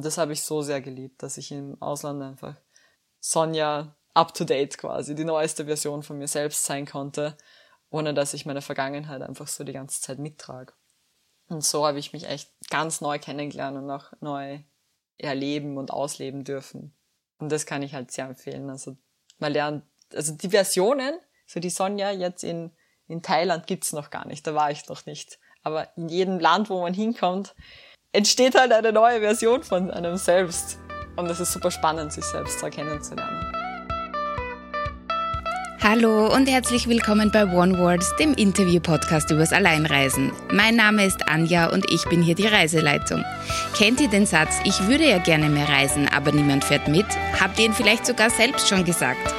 Und das habe ich so sehr geliebt, dass ich im Ausland einfach Sonja up to date quasi, die neueste Version von mir selbst sein konnte, ohne dass ich meine Vergangenheit einfach so die ganze Zeit mittrage. Und so habe ich mich echt ganz neu kennengelernt und auch neu erleben und ausleben dürfen. Und das kann ich halt sehr empfehlen. Also man lernt, also die Versionen, so die Sonja jetzt in, in Thailand gibt's noch gar nicht, da war ich noch nicht. Aber in jedem Land, wo man hinkommt, entsteht halt eine neue Version von einem selbst. Und es ist super spannend, sich selbst kennenzulernen. Hallo und herzlich willkommen bei One Words, dem Interview-Podcast übers Alleinreisen. Mein Name ist Anja und ich bin hier die Reiseleitung. Kennt ihr den Satz, ich würde ja gerne mehr reisen, aber niemand fährt mit? Habt ihr ihn vielleicht sogar selbst schon gesagt?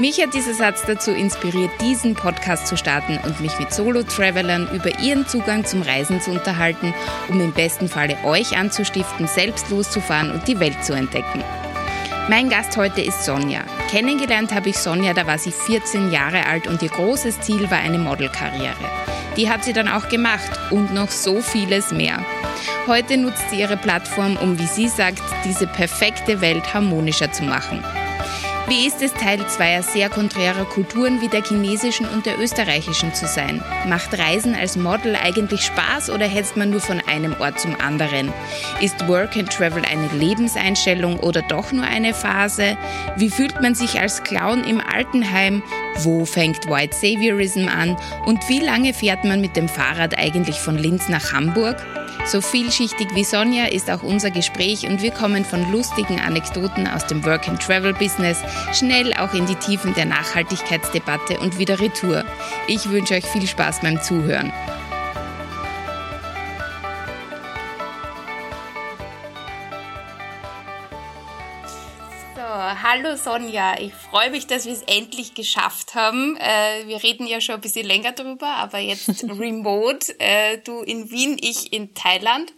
Mich hat dieser Satz dazu inspiriert, diesen Podcast zu starten und mich mit Solo-Travelern über ihren Zugang zum Reisen zu unterhalten, um im besten Falle euch anzustiften, selbst loszufahren und die Welt zu entdecken. Mein Gast heute ist Sonja. Kennengelernt habe ich Sonja, da war sie 14 Jahre alt und ihr großes Ziel war eine Modelkarriere. Die hat sie dann auch gemacht und noch so vieles mehr. Heute nutzt sie ihre Plattform, um, wie sie sagt, diese perfekte Welt harmonischer zu machen. Wie ist es, Teil zweier sehr konträrer Kulturen wie der chinesischen und der österreichischen zu sein? Macht Reisen als Model eigentlich Spaß oder hetzt man nur von einem Ort zum anderen? Ist Work and Travel eine Lebenseinstellung oder doch nur eine Phase? Wie fühlt man sich als Clown im Altenheim? Wo fängt White Saviorism an? Und wie lange fährt man mit dem Fahrrad eigentlich von Linz nach Hamburg? So vielschichtig wie Sonja ist auch unser Gespräch und wir kommen von lustigen Anekdoten aus dem Work-and-Travel-Business schnell auch in die Tiefen der Nachhaltigkeitsdebatte und wieder Retour. Ich wünsche euch viel Spaß beim Zuhören. Hallo Sonja, ich freue mich, dass wir es endlich geschafft haben. Äh, wir reden ja schon ein bisschen länger drüber, aber jetzt remote. Äh, du in Wien, ich in Thailand.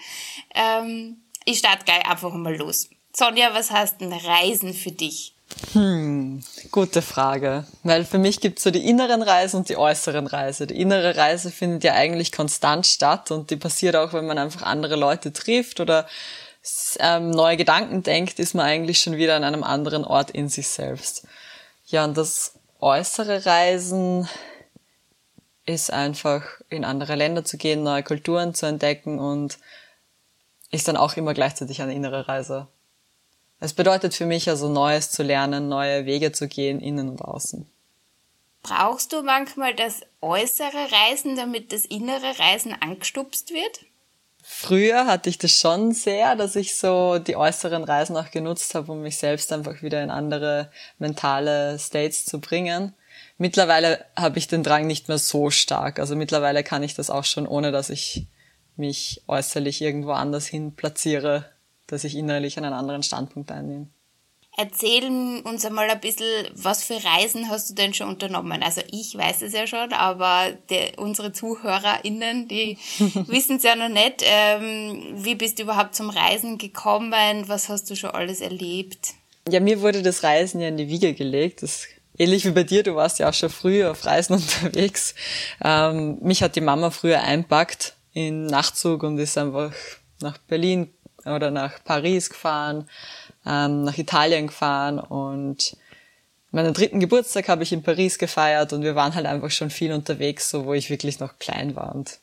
Ähm, ich starte gleich einfach mal los. Sonja, was heißt ein Reisen für dich? Hm, gute Frage. Weil für mich gibt es so die inneren Reisen und die äußeren Reisen. Die innere Reise findet ja eigentlich konstant statt und die passiert auch, wenn man einfach andere Leute trifft oder ähm, neue Gedanken denkt, ist man eigentlich schon wieder an einem anderen Ort in sich selbst. Ja, und das äußere Reisen ist einfach in andere Länder zu gehen, neue Kulturen zu entdecken und ist dann auch immer gleichzeitig eine innere Reise. Es bedeutet für mich also Neues zu lernen, neue Wege zu gehen, innen und außen. Brauchst du manchmal das äußere Reisen, damit das innere Reisen angestupst wird? Früher hatte ich das schon sehr, dass ich so die äußeren Reisen auch genutzt habe, um mich selbst einfach wieder in andere mentale States zu bringen. Mittlerweile habe ich den Drang nicht mehr so stark. Also mittlerweile kann ich das auch schon, ohne dass ich mich äußerlich irgendwo anders hin platziere, dass ich innerlich einen anderen Standpunkt einnehme. Erzähl uns einmal ein bisschen, was für Reisen hast du denn schon unternommen? Also ich weiß es ja schon, aber der, unsere ZuhörerInnen, die wissen es ja noch nicht. Ähm, wie bist du überhaupt zum Reisen gekommen? Was hast du schon alles erlebt? Ja, mir wurde das Reisen ja in die Wiege gelegt. Das ähnlich wie bei dir, du warst ja auch schon früh auf Reisen unterwegs. Ähm, mich hat die Mama früher einpackt in Nachtzug und ist einfach nach Berlin oder nach Paris gefahren ähm, nach Italien gefahren und meinen dritten Geburtstag habe ich in Paris gefeiert und wir waren halt einfach schon viel unterwegs, so wo ich wirklich noch klein war und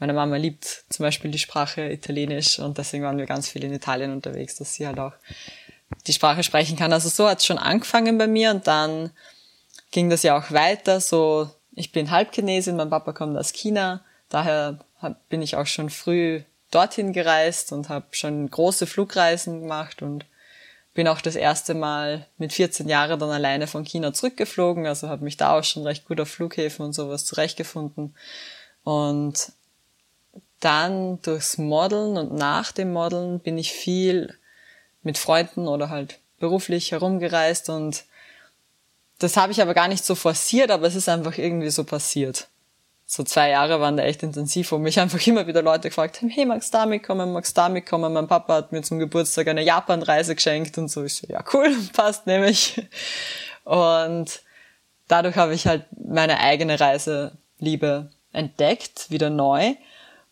meine Mama liebt zum Beispiel die Sprache Italienisch und deswegen waren wir ganz viel in Italien unterwegs, dass sie halt auch die Sprache sprechen kann. Also so hat es schon angefangen bei mir und dann ging das ja auch weiter. So, ich bin Halbchinesin, mein Papa kommt aus China, daher bin ich auch schon früh dorthin gereist und habe schon große Flugreisen gemacht und bin auch das erste Mal mit 14 Jahren dann alleine von China zurückgeflogen, also habe mich da auch schon recht gut auf Flughäfen und sowas zurechtgefunden. Und dann durchs Modeln und nach dem Modeln bin ich viel mit Freunden oder halt beruflich herumgereist und das habe ich aber gar nicht so forciert, aber es ist einfach irgendwie so passiert so zwei Jahre waren da echt intensiv, wo mich einfach immer wieder Leute gefragt haben, hey, magst du da mitkommen, magst du da mitkommen? Mein Papa hat mir zum Geburtstag eine Japan-Reise geschenkt und so. Ich so, ja, cool, passt nämlich. Und dadurch habe ich halt meine eigene Reiseliebe entdeckt, wieder neu.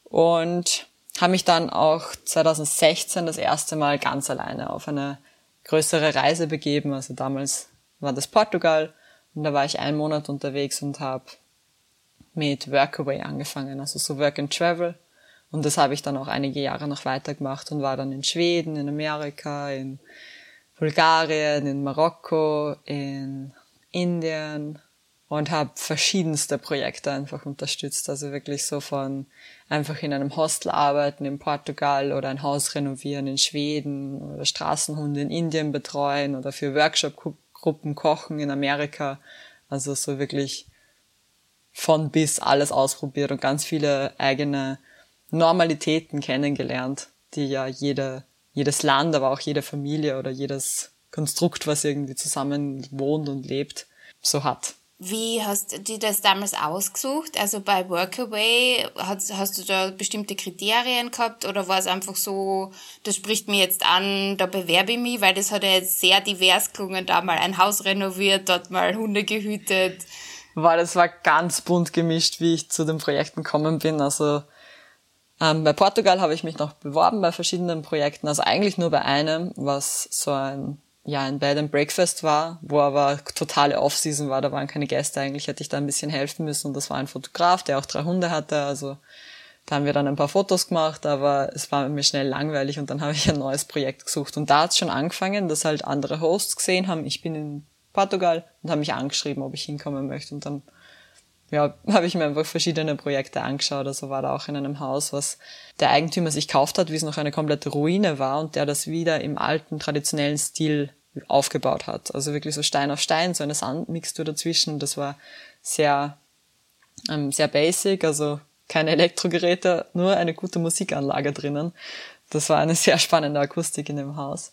Und habe mich dann auch 2016 das erste Mal ganz alleine auf eine größere Reise begeben. Also damals war das Portugal und da war ich einen Monat unterwegs und habe mit Workaway angefangen, also so Work and Travel. Und das habe ich dann auch einige Jahre noch weitergemacht und war dann in Schweden, in Amerika, in Bulgarien, in Marokko, in Indien und habe verschiedenste Projekte einfach unterstützt. Also wirklich so von einfach in einem Hostel arbeiten in Portugal oder ein Haus renovieren in Schweden oder Straßenhunde in Indien betreuen oder für Workshop-Gruppen kochen in Amerika. Also so wirklich von bis alles ausprobiert und ganz viele eigene Normalitäten kennengelernt, die ja jede, jedes Land, aber auch jede Familie oder jedes Konstrukt, was irgendwie zusammen wohnt und lebt, so hat. Wie hast du das damals ausgesucht? Also bei Workaway, hast, hast du da bestimmte Kriterien gehabt oder war es einfach so, das spricht mir jetzt an, da bewerbe ich mich, weil das hat ja jetzt sehr divers gelungen, da mal ein Haus renoviert, dort mal Hunde gehütet. War, das war ganz bunt gemischt, wie ich zu den Projekten gekommen bin. Also ähm, bei Portugal habe ich mich noch beworben bei verschiedenen Projekten, also eigentlich nur bei einem, was so ein ja ein Bed and Breakfast war, wo aber totale Off-Season war, da waren keine Gäste, eigentlich hätte ich da ein bisschen helfen müssen. Und das war ein Fotograf, der auch drei Hunde hatte, also da haben wir dann ein paar Fotos gemacht, aber es war mir schnell langweilig. Und dann habe ich ein neues Projekt gesucht. Und da hat es schon angefangen, dass halt andere Hosts gesehen haben, ich bin in Portugal und haben mich angeschrieben, ob ich hinkommen möchte und dann ja, habe ich mir einfach verschiedene Projekte angeschaut. Also war da auch in einem Haus, was der Eigentümer sich gekauft hat, wie es noch eine komplette Ruine war und der das wieder im alten traditionellen Stil aufgebaut hat. Also wirklich so Stein auf Stein, so eine Sandmixtur dazwischen. Das war sehr, ähm, sehr basic, also keine Elektrogeräte, nur eine gute Musikanlage drinnen. Das war eine sehr spannende Akustik in dem Haus.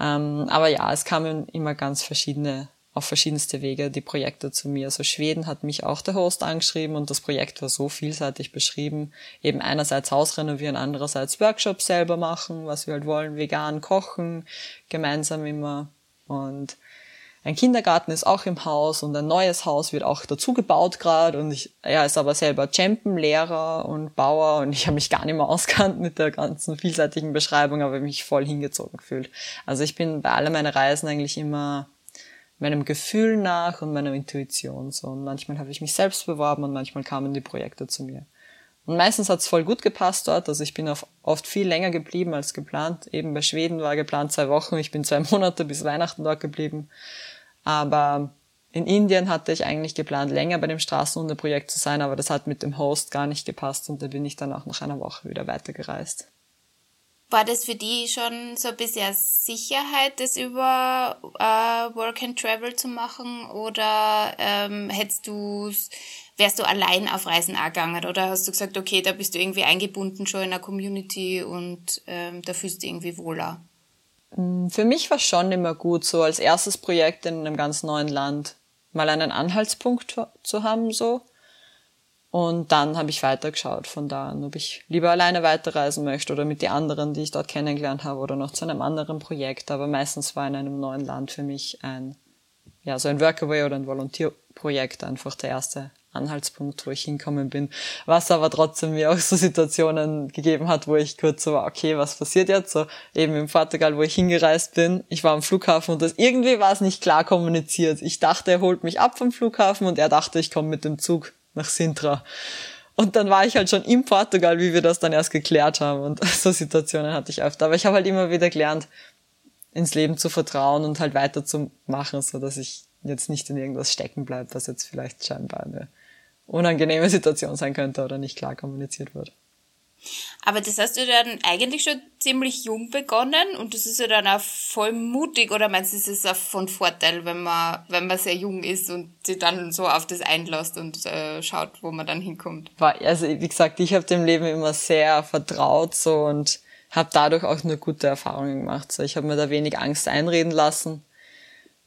Ähm, aber ja, es kamen immer ganz verschiedene, auf verschiedenste Wege die Projekte zu mir. Also Schweden hat mich auch der Host angeschrieben und das Projekt war so vielseitig beschrieben. Eben einerseits Haus renovieren, andererseits Workshops selber machen, was wir halt wollen, vegan kochen, gemeinsam immer. Und ein Kindergarten ist auch im Haus und ein neues Haus wird auch dazu gebaut gerade und ich, er ist aber selber Champion, Lehrer und Bauer und ich habe mich gar nicht mehr auskannt mit der ganzen vielseitigen Beschreibung, aber mich voll hingezogen gefühlt. Also ich bin bei all meinen Reisen eigentlich immer meinem Gefühl nach und meiner Intuition so und manchmal habe ich mich selbst beworben und manchmal kamen die Projekte zu mir. Und meistens hat's voll gut gepasst dort. Also ich bin oft viel länger geblieben als geplant. Eben bei Schweden war geplant zwei Wochen. Ich bin zwei Monate bis Weihnachten dort geblieben. Aber in Indien hatte ich eigentlich geplant, länger bei dem Straßenhundeprojekt zu sein, aber das hat mit dem Host gar nicht gepasst und da bin ich dann auch nach einer Woche wieder weitergereist. War das für die schon so ein bisschen Sicherheit, das über äh, Work and Travel zu machen? Oder ähm, hättest du wärst du allein auf Reisen angegangen? Oder hast du gesagt, okay, da bist du irgendwie eingebunden schon in einer Community und ähm, da fühlst du irgendwie wohler? Mm, für mich war schon immer gut, so als erstes Projekt in einem ganz neuen Land mal einen Anhaltspunkt zu haben, so. Und dann habe ich weitergeschaut von da an, ob ich lieber alleine weiterreisen möchte oder mit den anderen, die ich dort kennengelernt habe oder noch zu einem anderen Projekt. Aber meistens war in einem neuen Land für mich ein, ja, so ein Workaway oder ein Volontierprojekt einfach der erste Anhaltspunkt, wo ich hinkommen bin. Was aber trotzdem mir auch so Situationen gegeben hat, wo ich kurz so war, okay, was passiert jetzt? So eben im Portugal, wo ich hingereist bin. Ich war am Flughafen und das irgendwie war es nicht klar kommuniziert. Ich dachte, er holt mich ab vom Flughafen und er dachte, ich komme mit dem Zug nach Sintra. Und dann war ich halt schon in Portugal, wie wir das dann erst geklärt haben. Und so Situationen hatte ich öfter. Aber ich habe halt immer wieder gelernt, ins Leben zu vertrauen und halt weiterzumachen, so dass ich jetzt nicht in irgendwas stecken bleibe, was jetzt vielleicht scheinbar eine unangenehme Situation sein könnte oder nicht klar kommuniziert wird. Aber das hast du dann eigentlich schon ziemlich jung begonnen und das ist ja dann auch voll mutig oder meinst du, ist es auch von Vorteil, wenn man, wenn man sehr jung ist und sich dann so auf das einlässt und äh, schaut, wo man dann hinkommt? Also wie gesagt, ich habe dem Leben immer sehr vertraut so und habe dadurch auch nur gute Erfahrungen gemacht. So, ich habe mir da wenig Angst einreden lassen,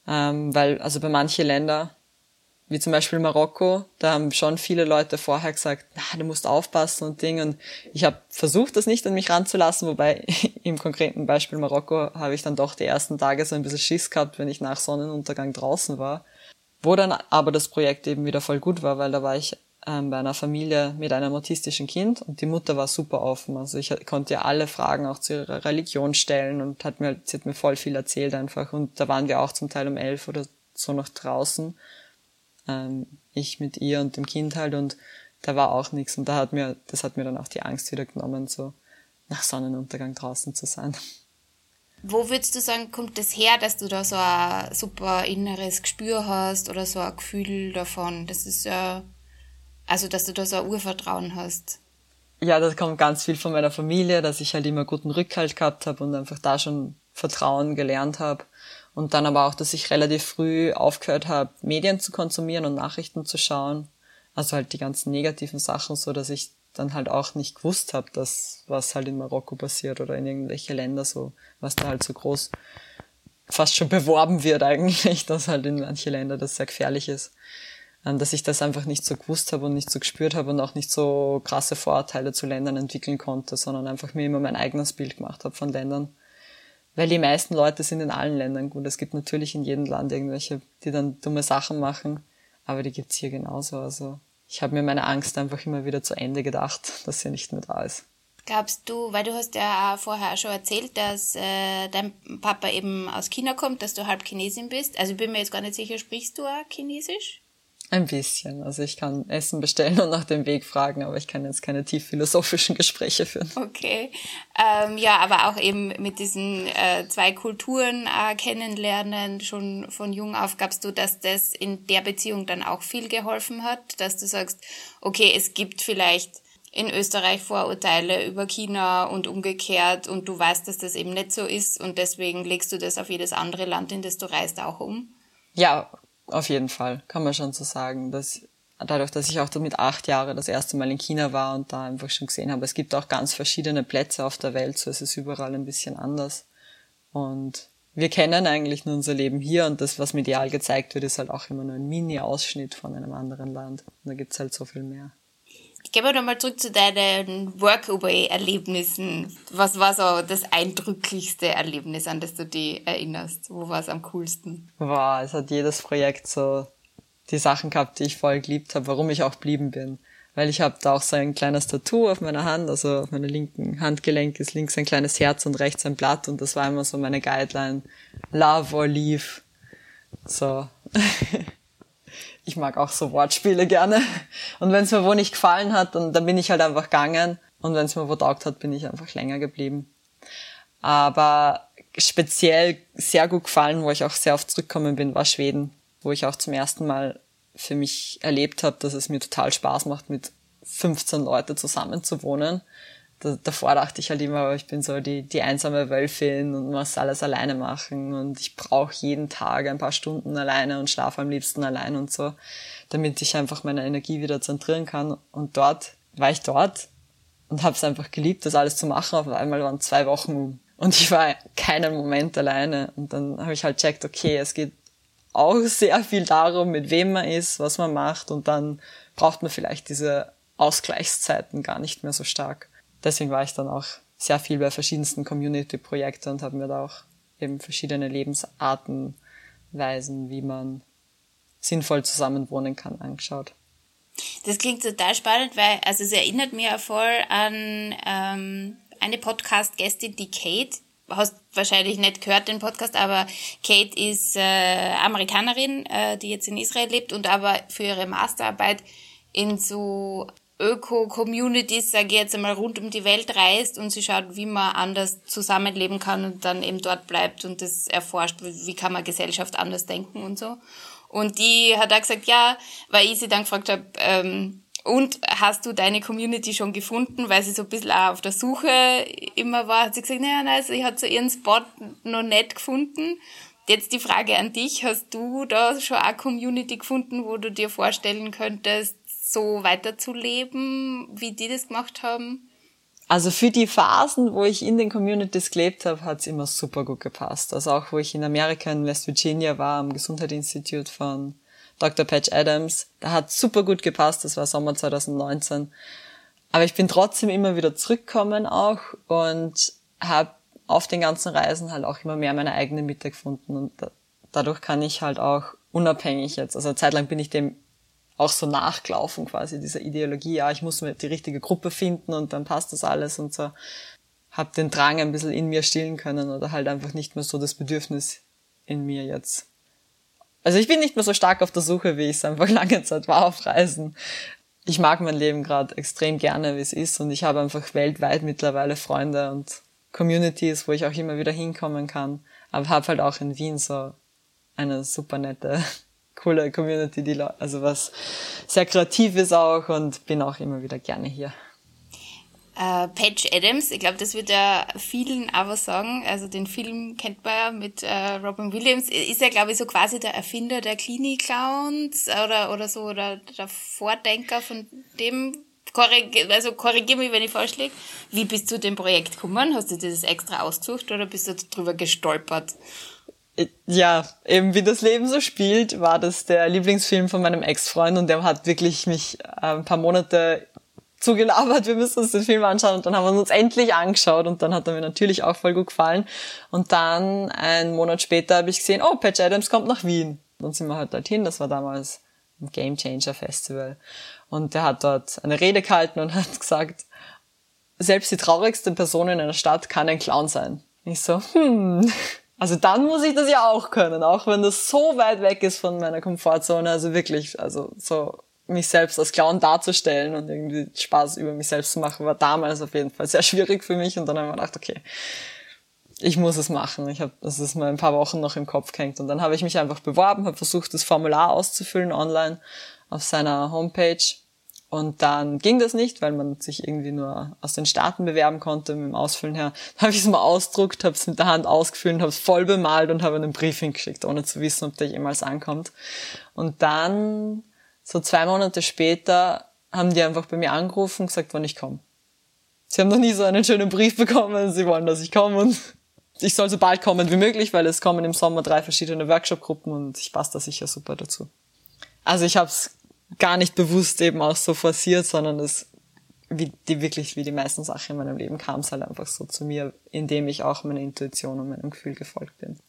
ähm, weil also bei manchen Ländern wie zum Beispiel Marokko, da haben schon viele Leute vorher gesagt, na, du musst aufpassen und Ding. Und ich habe versucht, das nicht an mich ranzulassen, wobei im konkreten Beispiel Marokko habe ich dann doch die ersten Tage so ein bisschen Schiss gehabt, wenn ich nach Sonnenuntergang draußen war. Wo dann aber das Projekt eben wieder voll gut war, weil da war ich ähm, bei einer Familie mit einem autistischen Kind und die Mutter war super offen. Also ich konnte ihr alle Fragen auch zu ihrer Religion stellen und hat mir, sie hat mir voll viel erzählt einfach. Und da waren wir auch zum Teil um elf oder so noch draußen. Ähm, ich mit ihr und dem Kind halt und da war auch nichts. Und da hat mir, das hat mir dann auch die Angst wieder genommen, so nach Sonnenuntergang draußen zu sein. Wo würdest du sagen, kommt das her, dass du da so ein super inneres Gespür hast oder so ein Gefühl davon? Das ist ja, also dass du da so ein Urvertrauen hast. Ja, das kommt ganz viel von meiner Familie, dass ich halt immer guten Rückhalt gehabt habe und einfach da schon Vertrauen gelernt habe. Und dann aber auch, dass ich relativ früh aufgehört habe, Medien zu konsumieren und Nachrichten zu schauen. Also halt die ganzen negativen Sachen, so dass ich dann halt auch nicht gewusst habe, dass was halt in Marokko passiert oder in irgendwelche Länder so, was da halt so groß fast schon beworben wird eigentlich, dass halt in manche Länder das sehr gefährlich ist. Ähm, dass ich das einfach nicht so gewusst habe und nicht so gespürt habe und auch nicht so krasse Vorurteile zu Ländern entwickeln konnte, sondern einfach mir immer mein eigenes Bild gemacht habe von Ländern. Weil die meisten Leute sind in allen Ländern gut. Es gibt natürlich in jedem Land irgendwelche, die dann dumme Sachen machen, aber die gibt's hier genauso. Also ich habe mir meine Angst einfach immer wieder zu Ende gedacht, dass sie nicht mehr da ist. Glaubst du, weil du hast ja auch vorher schon erzählt, dass äh, dein Papa eben aus China kommt, dass du halb Chinesin bist. Also ich bin mir jetzt gar nicht sicher, sprichst du auch Chinesisch? Ein bisschen. Also ich kann Essen bestellen und nach dem Weg fragen, aber ich kann jetzt keine tief philosophischen Gespräche führen. Okay. Ähm, ja, aber auch eben mit diesen äh, zwei Kulturen äh, kennenlernen, schon von jung auf, gabst du, dass das in der Beziehung dann auch viel geholfen hat, dass du sagst, okay, es gibt vielleicht in Österreich Vorurteile über China und umgekehrt und du weißt, dass das eben nicht so ist und deswegen legst du das auf jedes andere Land, in das du reist, auch um? Ja, auf jeden Fall, kann man schon so sagen. Dass dadurch, dass ich auch mit acht Jahren das erste Mal in China war und da einfach schon gesehen habe, es gibt auch ganz verschiedene Plätze auf der Welt, so es ist überall ein bisschen anders. Und wir kennen eigentlich nur unser Leben hier und das, was medial gezeigt wird, ist halt auch immer nur ein Mini-Ausschnitt von einem anderen Land. Und da gibt's halt so viel mehr. Gehen wir nochmal zurück zu deinen Workaway-Erlebnissen. Was war so das eindrücklichste Erlebnis, an das du dich erinnerst? Wo war es am coolsten? Wow, es hat jedes Projekt so die Sachen gehabt, die ich voll geliebt habe, warum ich auch blieben bin. Weil ich habe da auch so ein kleines Tattoo auf meiner Hand, also auf meiner linken Handgelenk ist links ein kleines Herz und rechts ein Blatt und das war immer so meine Guideline. Love or leave. So. ich mag auch so Wortspiele gerne. Und wenn es mir wo nicht gefallen hat, dann, dann bin ich halt einfach gegangen. Und wenn es mir wo taugt hat, bin ich einfach länger geblieben. Aber speziell sehr gut gefallen, wo ich auch sehr oft zurückgekommen bin, war Schweden, wo ich auch zum ersten Mal für mich erlebt habe, dass es mir total Spaß macht, mit 15 Leuten zusammen zu wohnen da, davor dachte ich halt immer, ich bin so die, die einsame Wölfin und muss alles alleine machen und ich brauche jeden Tag ein paar Stunden alleine und schlafe am liebsten allein und so, damit ich einfach meine Energie wieder zentrieren kann. Und dort war ich dort und habe es einfach geliebt, das alles zu machen. Auf einmal waren zwei Wochen um und ich war keinen Moment alleine. Und dann habe ich halt checkt, okay, es geht auch sehr viel darum, mit wem man ist, was man macht und dann braucht man vielleicht diese Ausgleichszeiten gar nicht mehr so stark deswegen war ich dann auch sehr viel bei verschiedensten Community-Projekten und habe mir da auch eben verschiedene Lebensarten, Weisen, wie man sinnvoll zusammenwohnen kann, angeschaut. Das klingt total spannend, weil also es erinnert mir voll an ähm, eine Podcast-Gästin, die Kate. Hast wahrscheinlich nicht gehört den Podcast, aber Kate ist äh, Amerikanerin, äh, die jetzt in Israel lebt und aber für ihre Masterarbeit in so Öko-Communities, sage ich jetzt einmal, rund um die Welt reist und sie schaut, wie man anders zusammenleben kann und dann eben dort bleibt und das erforscht, wie kann man Gesellschaft anders denken und so. Und die hat auch gesagt, ja, weil ich sie dann gefragt habe, ähm, und hast du deine Community schon gefunden, weil sie so ein bisschen auch auf der Suche immer war, hat sie gesagt, naja, nein, sie hat so ihren Spot noch nicht gefunden. Jetzt die Frage an dich, hast du da schon eine Community gefunden, wo du dir vorstellen könntest, so weiterzuleben, wie die das gemacht haben? Also für die Phasen, wo ich in den Communities gelebt habe, hat's immer super gut gepasst. Also auch wo ich in Amerika in West Virginia war, am Gesundheitsinstitut von Dr. Patch Adams, da hat super gut gepasst, das war Sommer 2019. Aber ich bin trotzdem immer wieder zurückgekommen auch und habe auf den ganzen Reisen halt auch immer mehr meine eigene Mitte gefunden und dadurch kann ich halt auch unabhängig jetzt, also zeitlang bin ich dem auch so nachgelaufen quasi dieser Ideologie, ja, ich muss mir die richtige Gruppe finden und dann passt das alles und so. Hab den Drang ein bisschen in mir stillen können oder halt einfach nicht mehr so das Bedürfnis in mir jetzt. Also ich bin nicht mehr so stark auf der Suche, wie ich es einfach lange Zeit war auf Reisen. Ich mag mein Leben gerade extrem gerne, wie es ist und ich habe einfach weltweit mittlerweile Freunde und Communities, wo ich auch immer wieder hinkommen kann. Aber habe halt auch in Wien so eine super nette coole Community, die also was sehr kreativ ist auch und bin auch immer wieder gerne hier. Uh, Patch Adams, ich glaube, das wird ja vielen aber sagen. Also den Film kennt man ja mit uh, Robin Williams. Ist ja, glaube ich, so quasi der Erfinder der Clinic-Clowns oder, oder so, oder der Vordenker von dem. Korrig also korrigier mich, wenn ich falsch liege. Wie bist du dem Projekt gekommen? Hast du das extra ausgesucht oder bist du darüber gestolpert? Ja, eben wie das Leben so spielt, war das der Lieblingsfilm von meinem Ex-Freund und der hat wirklich mich äh, ein paar Monate zugelabert, wir müssen uns den Film anschauen und dann haben wir uns endlich angeschaut und dann hat er mir natürlich auch voll gut gefallen. Und dann einen Monat später habe ich gesehen, oh, Patch Adams kommt nach Wien. Dann sind wir halt dorthin, das war damals ein Game Changer Festival. Und der hat dort eine Rede gehalten und hat gesagt, selbst die traurigste Person in einer Stadt kann ein Clown sein. Ich so, hm, also dann muss ich das ja auch können, auch wenn das so weit weg ist von meiner Komfortzone. Also wirklich, also so mich selbst als Clown darzustellen und irgendwie Spaß über mich selbst zu machen, war damals auf jeden Fall sehr schwierig für mich. Und dann habe ich mir gedacht, okay, ich muss es machen. Ich habe, das ist mir ein paar Wochen noch im Kopf gehängt. Und dann habe ich mich einfach beworben, habe versucht, das Formular auszufüllen online auf seiner Homepage und dann ging das nicht, weil man sich irgendwie nur aus den Staaten bewerben konnte mit dem Ausfüllen her. Dann habe ich es mal ausdruckt, habe es mit der Hand ausgefüllt, habe es voll bemalt und habe einen Brief hingeschickt, ohne zu wissen, ob der jemals ankommt. Und dann, so zwei Monate später, haben die einfach bei mir angerufen und gesagt, wann ich komme. Sie haben noch nie so einen schönen Brief bekommen, sie wollen, dass ich komme und ich soll so bald kommen wie möglich, weil es kommen im Sommer drei verschiedene Workshop-Gruppen und ich passe da sicher super dazu. Also ich habe es gar nicht bewusst eben auch so forciert, sondern es wie die wirklich wie die meisten Sachen in meinem Leben kam es halt einfach so zu mir, indem ich auch meiner Intuition und meinem Gefühl gefolgt bin.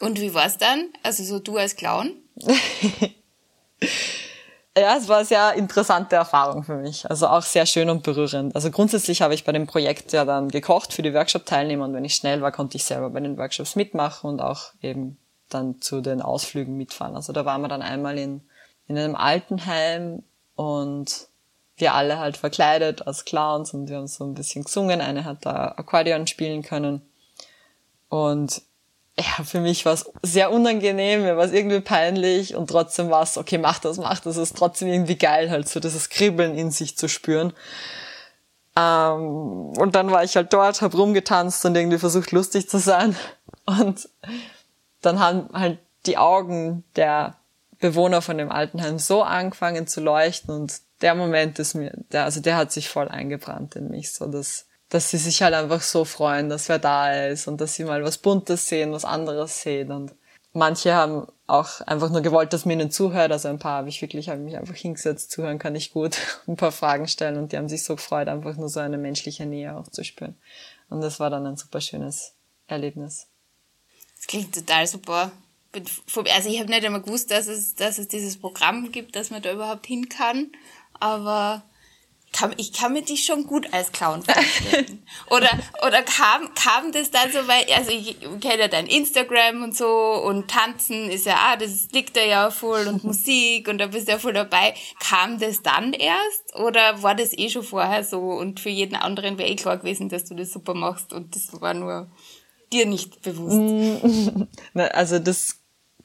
Und wie war's dann? Also so du als Clown? ja, es war eine sehr interessante Erfahrung für mich. Also auch sehr schön und berührend. Also grundsätzlich habe ich bei dem Projekt ja dann gekocht für die Workshop-Teilnehmer und wenn ich schnell war, konnte ich selber bei den Workshops mitmachen und auch eben dann zu den Ausflügen mitfahren. Also da waren wir dann einmal in in einem Altenheim und wir alle halt verkleidet als Clowns und wir haben so ein bisschen gesungen. Eine hat da Akkordeon spielen können. Und ja, für mich war es sehr unangenehm, mir war es irgendwie peinlich und trotzdem war es, okay, mach das, mach das, ist trotzdem irgendwie geil, halt so dieses Kribbeln in sich zu spüren. Ähm, und dann war ich halt dort, hab rumgetanzt und irgendwie versucht lustig zu sein. Und dann haben halt die Augen der Bewohner von dem Altenheim so angefangen zu leuchten und der Moment ist mir, der, also der hat sich voll eingebrannt in mich, so dass, dass sie sich halt einfach so freuen, dass wer da ist und dass sie mal was Buntes sehen, was anderes sehen und manche haben auch einfach nur gewollt, dass mir ihnen zuhört, also ein paar habe ich wirklich, habe mich einfach hingesetzt, zuhören kann ich gut, ein paar Fragen stellen und die haben sich so gefreut, einfach nur so eine menschliche Nähe auch zu spüren. Und das war dann ein super schönes Erlebnis. Das klingt total super also ich habe nicht einmal gewusst, dass es, dass es dieses Programm gibt, dass man da überhaupt hin kann, aber kann, ich kann mir dich schon gut als Clown vorstellen. oder, oder kam, kam das dann so, weil, also ich kenne ja dein Instagram und so und Tanzen ist ja, ah, das liegt da ja voll und Musik und da bist du ja voll dabei. Kam das dann erst oder war das eh schon vorher so und für jeden anderen wäre eh klar gewesen, dass du das super machst und das war nur dir nicht bewusst? also das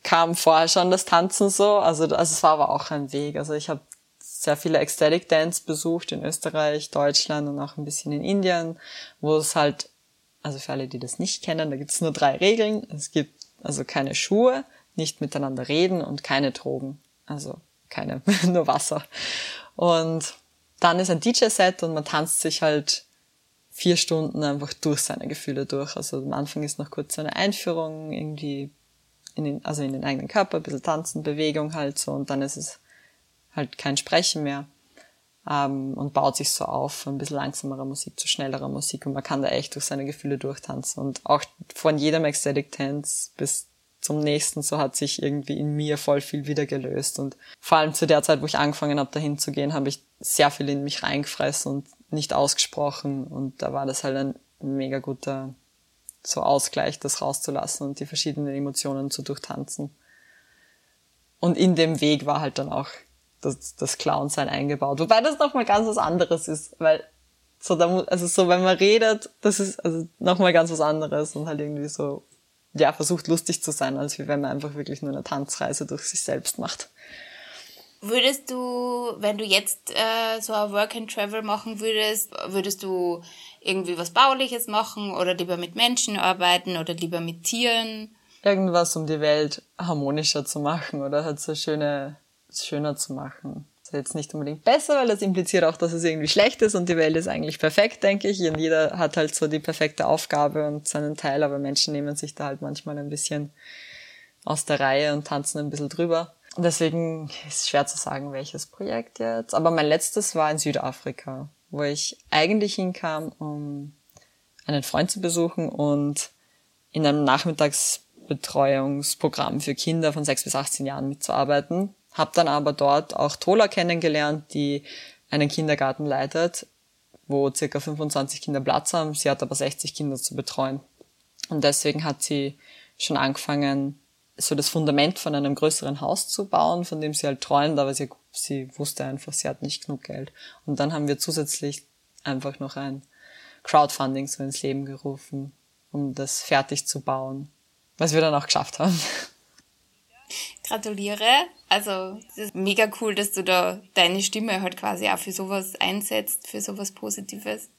kam vorher schon das Tanzen so. Also, also es war aber auch ein Weg. Also ich habe sehr viele Ecstatic Dance besucht in Österreich, Deutschland und auch ein bisschen in Indien, wo es halt, also für alle, die das nicht kennen, da gibt es nur drei Regeln. Es gibt also keine Schuhe, nicht miteinander reden und keine Drogen. Also keine, nur Wasser. Und dann ist ein DJ-Set und man tanzt sich halt vier Stunden einfach durch seine Gefühle durch. Also am Anfang ist noch kurz so eine Einführung, irgendwie in den, also in den eigenen Körper, ein bisschen tanzen, Bewegung halt so und dann ist es halt kein Sprechen mehr ähm, und baut sich so auf von ein bisschen langsamerer Musik zu schnellerer Musik und man kann da echt durch seine Gefühle durchtanzen und auch von jedem Ecstatic Dance bis zum nächsten, so hat sich irgendwie in mir voll viel wieder gelöst. Und vor allem zu der Zeit, wo ich angefangen habe, dahin zu gehen, habe ich sehr viel in mich reingefressen und nicht ausgesprochen. Und da war das halt ein mega guter so Ausgleich, das rauszulassen und die verschiedenen Emotionen zu durchtanzen. Und in dem Weg war halt dann auch das, das Clown-Sein eingebaut. Wobei das nochmal ganz was anderes ist, weil so, da, also so, wenn man redet, das ist also nochmal ganz was anderes und halt irgendwie so, ja, versucht lustig zu sein, als wie wenn man einfach wirklich nur eine Tanzreise durch sich selbst macht. Würdest du, wenn du jetzt äh, so ein Work and Travel machen würdest, würdest du irgendwie was Bauliches machen oder lieber mit Menschen arbeiten oder lieber mit Tieren? Irgendwas, um die Welt harmonischer zu machen oder halt so schöne, schöner zu machen. Das ist jetzt nicht unbedingt besser, weil das impliziert auch, dass es irgendwie schlecht ist und die Welt ist eigentlich perfekt, denke ich. Und jeder hat halt so die perfekte Aufgabe und seinen Teil, aber Menschen nehmen sich da halt manchmal ein bisschen aus der Reihe und tanzen ein bisschen drüber. Deswegen ist es schwer zu sagen, welches Projekt jetzt. Aber mein letztes war in Südafrika, wo ich eigentlich hinkam, um einen Freund zu besuchen und in einem Nachmittagsbetreuungsprogramm für Kinder von 6 bis 18 Jahren mitzuarbeiten. Hab dann aber dort auch Tola kennengelernt, die einen Kindergarten leitet, wo circa 25 Kinder Platz haben. Sie hat aber 60 Kinder zu betreuen. Und deswegen hat sie schon angefangen, so das Fundament von einem größeren Haus zu bauen, von dem sie halt träumt, aber sie, sie wusste einfach, sie hat nicht genug Geld. Und dann haben wir zusätzlich einfach noch ein Crowdfunding so ins Leben gerufen, um das fertig zu bauen, was wir dann auch geschafft haben. Gratuliere. Also, es ist mega cool, dass du da deine Stimme halt quasi auch für sowas einsetzt, für sowas Positives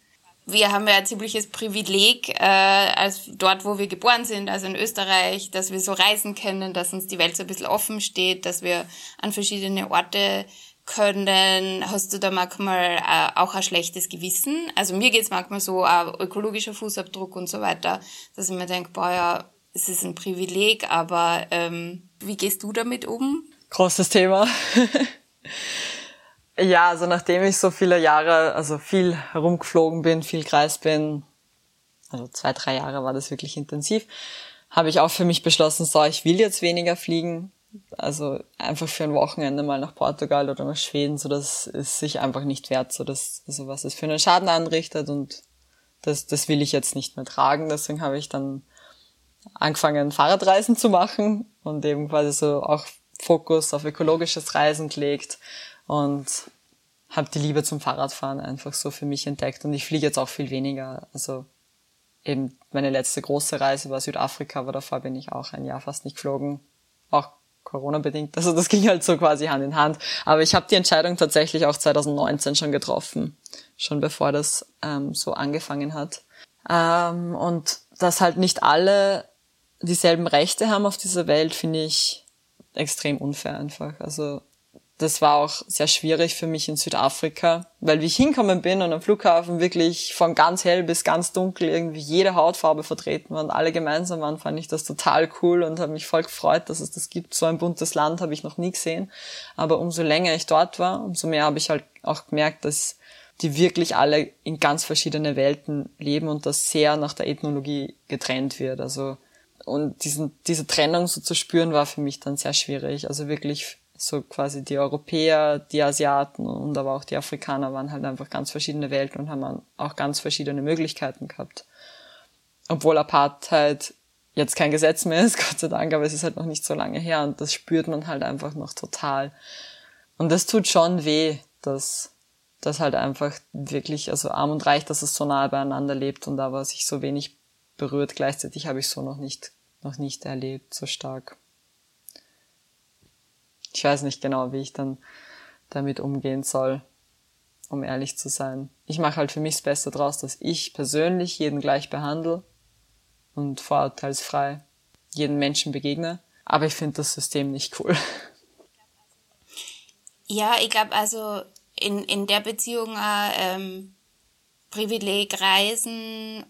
wir haben ja ein ziemliches Privileg, äh, als dort, wo wir geboren sind, also in Österreich, dass wir so reisen können, dass uns die Welt so ein bisschen offen steht, dass wir an verschiedene Orte können. Hast du da manchmal äh, auch ein schlechtes Gewissen? Also mir geht's manchmal so, ein ökologischer Fußabdruck und so weiter, dass ich mir denke, boah, ja, es ist ein Privileg, aber ähm, wie gehst du damit um? Großes Thema. Ja, also nachdem ich so viele Jahre, also viel herumgeflogen bin, viel gereist bin, also zwei, drei Jahre war das wirklich intensiv, habe ich auch für mich beschlossen, so, ich will jetzt weniger fliegen. Also einfach für ein Wochenende mal nach Portugal oder nach Schweden, so das ist sich einfach nicht wert, so das, also was es für einen Schaden anrichtet und das, das will ich jetzt nicht mehr tragen. Deswegen habe ich dann angefangen, Fahrradreisen zu machen und eben quasi so auch Fokus auf ökologisches Reisen gelegt und habe die Liebe zum Fahrradfahren einfach so für mich entdeckt und ich fliege jetzt auch viel weniger. Also eben meine letzte große Reise war Südafrika, aber davor bin ich auch ein Jahr fast nicht geflogen, auch Corona bedingt. Also das ging halt so quasi Hand in Hand. Aber ich habe die Entscheidung tatsächlich auch 2019 schon getroffen, schon bevor das ähm, so angefangen hat. Ähm, und dass halt nicht alle dieselben Rechte haben auf dieser Welt, finde ich extrem unfair einfach. Also das war auch sehr schwierig für mich in Südafrika, weil wie ich hinkommen bin und am Flughafen wirklich von ganz hell bis ganz dunkel irgendwie jede Hautfarbe vertreten war und alle gemeinsam waren, fand ich das total cool und habe mich voll gefreut, dass es das gibt. So ein buntes Land habe ich noch nie gesehen. Aber umso länger ich dort war, umso mehr habe ich halt auch gemerkt, dass die wirklich alle in ganz verschiedene Welten leben und das sehr nach der Ethnologie getrennt wird. Also und diesen, diese Trennung so zu spüren war für mich dann sehr schwierig. Also wirklich so quasi die Europäer, die Asiaten und aber auch die Afrikaner waren halt einfach ganz verschiedene Welten und haben auch ganz verschiedene Möglichkeiten gehabt. Obwohl Apartheid jetzt kein Gesetz mehr ist, Gott sei Dank, aber es ist halt noch nicht so lange her und das spürt man halt einfach noch total. Und das tut schon weh, dass das halt einfach wirklich, also arm und reich, dass es so nahe beieinander lebt und aber sich so wenig berührt. Gleichzeitig habe ich so noch nicht, noch nicht erlebt, so stark ich weiß nicht genau, wie ich dann damit umgehen soll, um ehrlich zu sein. Ich mache halt für mich das Beste draus, dass ich persönlich jeden gleich behandle und vorurteilsfrei jeden Menschen begegne. Aber ich finde das System nicht cool. Ja, ich glaube also in, in der Beziehung äh, ähm, Privileg Reisen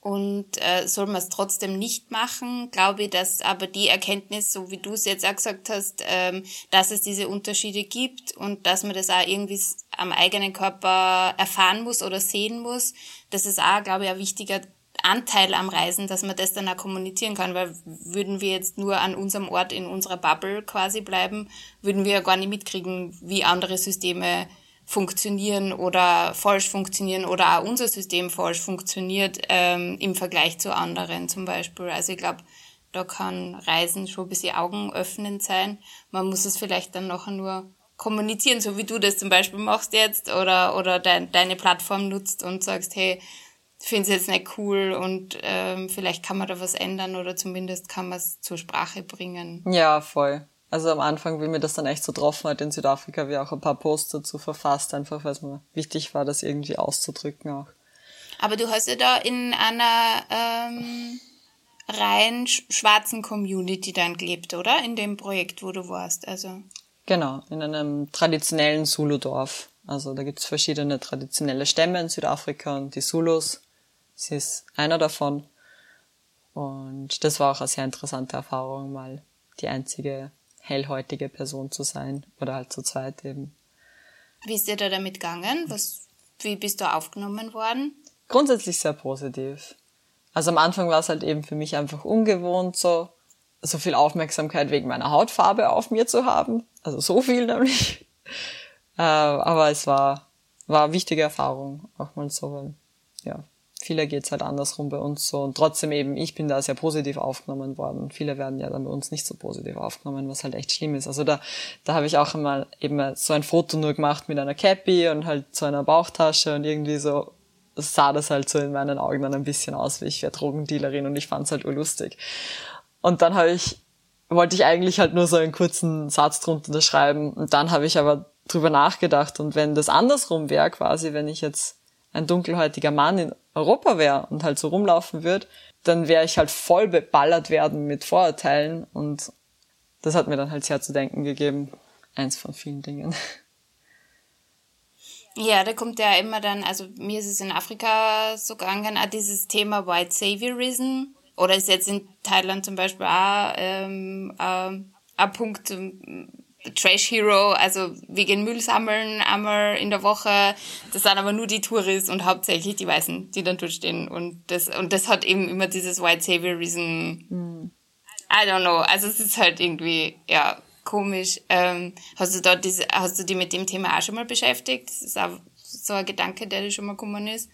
und äh, soll man es trotzdem nicht machen, glaube ich, dass aber die Erkenntnis, so wie du es jetzt auch gesagt hast, ähm, dass es diese Unterschiede gibt und dass man das auch irgendwie am eigenen Körper erfahren muss oder sehen muss, das ist auch, glaube ich, ein wichtiger Anteil am Reisen, dass man das dann auch kommunizieren kann, weil würden wir jetzt nur an unserem Ort in unserer Bubble quasi bleiben, würden wir ja gar nicht mitkriegen, wie andere Systeme funktionieren oder falsch funktionieren oder auch unser System falsch funktioniert ähm, im Vergleich zu anderen zum Beispiel. Also ich glaube, da kann Reisen schon ein bisschen augenöffnend sein. Man muss es vielleicht dann nachher nur kommunizieren, so wie du das zum Beispiel machst jetzt oder, oder de deine Plattform nutzt und sagst, hey, finde es jetzt nicht cool und ähm, vielleicht kann man da was ändern oder zumindest kann man es zur Sprache bringen. Ja, voll. Also am Anfang, wie mir das dann echt so getroffen hat in Südafrika, ich auch ein paar Posts dazu verfasst, einfach weil es mir wichtig war, das irgendwie auszudrücken auch. Aber du hast ja da in einer ähm, rein schwarzen Community dann gelebt, oder? In dem Projekt, wo du warst. Also. Genau, in einem traditionellen Zulu-Dorf. Also da gibt's verschiedene traditionelle Stämme in Südafrika und die Zulus Sie ist einer davon. Und das war auch eine sehr interessante Erfahrung, mal die einzige hellhäutige Person zu sein oder halt zu zweit eben. Wie ist dir da damit gegangen? Was, wie bist du aufgenommen worden? Grundsätzlich sehr positiv. Also am Anfang war es halt eben für mich einfach ungewohnt, so, so viel Aufmerksamkeit wegen meiner Hautfarbe auf mir zu haben. Also so viel nämlich. Äh, aber es war, war eine wichtige Erfahrung, auch mal so, weil, ja, Viele geht's halt andersrum bei uns so. Und trotzdem eben, ich bin da sehr positiv aufgenommen worden. Viele werden ja dann bei uns nicht so positiv aufgenommen, was halt echt schlimm ist. Also da, da habe ich auch einmal eben so ein Foto nur gemacht mit einer Cappy und halt so einer Bauchtasche und irgendwie so sah das halt so in meinen Augen dann ein bisschen aus, wie ich wäre Drogendealerin und ich fand's halt urlustig. Und dann habe ich, wollte ich eigentlich halt nur so einen kurzen Satz drunter schreiben und dann habe ich aber drüber nachgedacht und wenn das andersrum wäre quasi, wenn ich jetzt ein dunkelhäutiger Mann in Europa wäre und halt so rumlaufen würde, dann wäre ich halt voll beballert werden mit Vorurteilen und das hat mir dann halt sehr zu denken gegeben. Eins von vielen Dingen. Ja, da kommt ja immer dann, also mir ist es in Afrika so gegangen, dieses Thema White Saviorism oder ist jetzt in Thailand zum Beispiel auch ähm, äh, ein Punkt, Trash Hero, also wir gehen Müll sammeln einmal in der Woche. Das sind aber nur die Touristen und hauptsächlich die Weißen, die dann dort stehen. Und das, und das hat eben immer dieses White Saviorism. Mhm. I don't know. Also es ist halt irgendwie, ja, komisch. Ähm, hast du dort diese, hast du dich mit dem Thema auch schon mal beschäftigt? Das ist auch so ein Gedanke, der dir schon mal gekommen ist.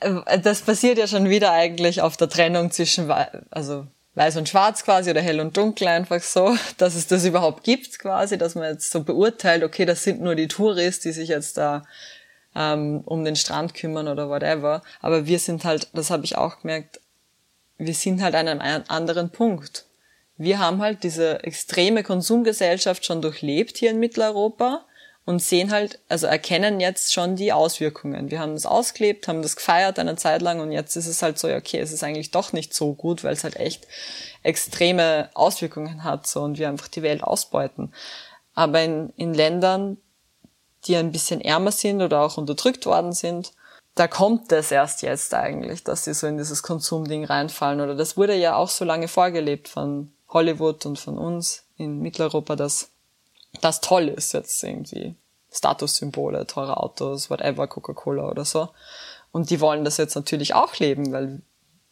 Äh, das passiert ja schon wieder eigentlich auf der Trennung zwischen, also weiß und schwarz quasi oder hell und dunkel einfach so, dass es das überhaupt gibt quasi, dass man jetzt so beurteilt, okay, das sind nur die Touristen, die sich jetzt da ähm, um den Strand kümmern oder whatever. Aber wir sind halt, das habe ich auch gemerkt, wir sind halt an einem anderen Punkt. Wir haben halt diese extreme Konsumgesellschaft schon durchlebt hier in Mitteleuropa und sehen halt, also erkennen jetzt schon die Auswirkungen. Wir haben das ausgelebt, haben das gefeiert eine Zeit lang und jetzt ist es halt so, okay, es ist eigentlich doch nicht so gut, weil es halt echt extreme Auswirkungen hat so und wir einfach die Welt ausbeuten. Aber in, in Ländern, die ein bisschen ärmer sind oder auch unterdrückt worden sind, da kommt es erst jetzt eigentlich, dass sie so in dieses Konsumding reinfallen. Oder das wurde ja auch so lange vorgelebt von Hollywood und von uns in Mitteleuropa, dass das toll ist jetzt irgendwie. Statussymbole, teure Autos, whatever, Coca-Cola oder so. Und die wollen das jetzt natürlich auch leben, weil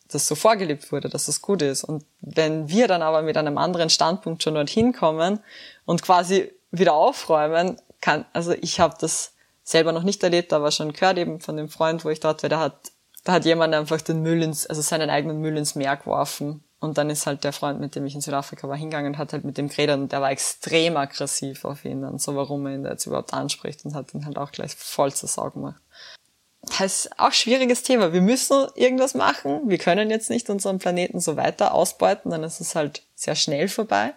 das so vorgelebt wurde, dass das gut ist. Und wenn wir dann aber mit einem anderen Standpunkt schon dorthin kommen und quasi wieder aufräumen, kann, also ich habe das selber noch nicht erlebt, aber schon gehört eben von dem Freund, wo ich dort war, da hat, da hat jemand einfach den Müll ins, also seinen eigenen Müll ins Meer geworfen und dann ist halt der Freund, mit dem ich in Südafrika war, hingegangen und hat halt mit dem geredet und der war extrem aggressiv auf ihn dann, so warum er ihn da jetzt überhaupt anspricht und hat ihn halt auch gleich voll zur Sau gemacht. Das ist auch schwieriges Thema. Wir müssen irgendwas machen. Wir können jetzt nicht unseren Planeten so weiter ausbeuten, dann ist es halt sehr schnell vorbei.